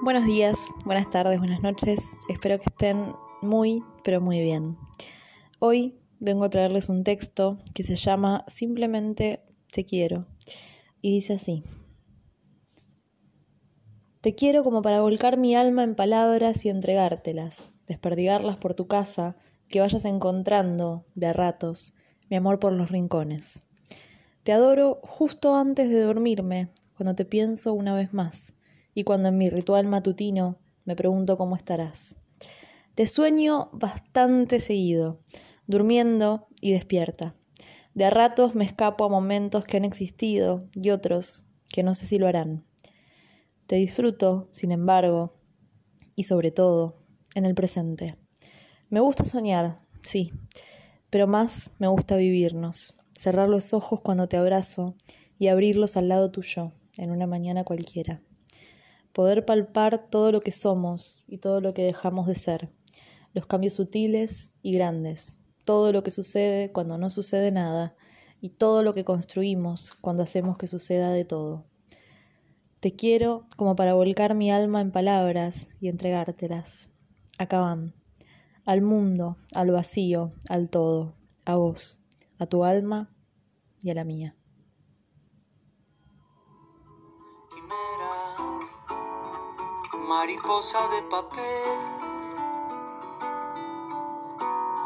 Buenos días, buenas tardes, buenas noches. Espero que estén muy, pero muy bien. Hoy vengo a traerles un texto que se llama Simplemente Te quiero. Y dice así. Te quiero como para volcar mi alma en palabras y entregártelas, desperdigarlas por tu casa, que vayas encontrando, de a ratos, mi amor por los rincones. Te adoro justo antes de dormirme, cuando te pienso una vez más y cuando en mi ritual matutino me pregunto cómo estarás. Te sueño bastante seguido, durmiendo y despierta. De a ratos me escapo a momentos que han existido y otros que no sé si lo harán. Te disfruto, sin embargo, y sobre todo, en el presente. Me gusta soñar, sí, pero más me gusta vivirnos, cerrar los ojos cuando te abrazo y abrirlos al lado tuyo, en una mañana cualquiera poder palpar todo lo que somos y todo lo que dejamos de ser, los cambios sutiles y grandes, todo lo que sucede cuando no sucede nada y todo lo que construimos cuando hacemos que suceda de todo. Te quiero como para volcar mi alma en palabras y entregártelas. Acá van. Al mundo, al vacío, al todo, a vos, a tu alma y a la mía. Mariposa de papel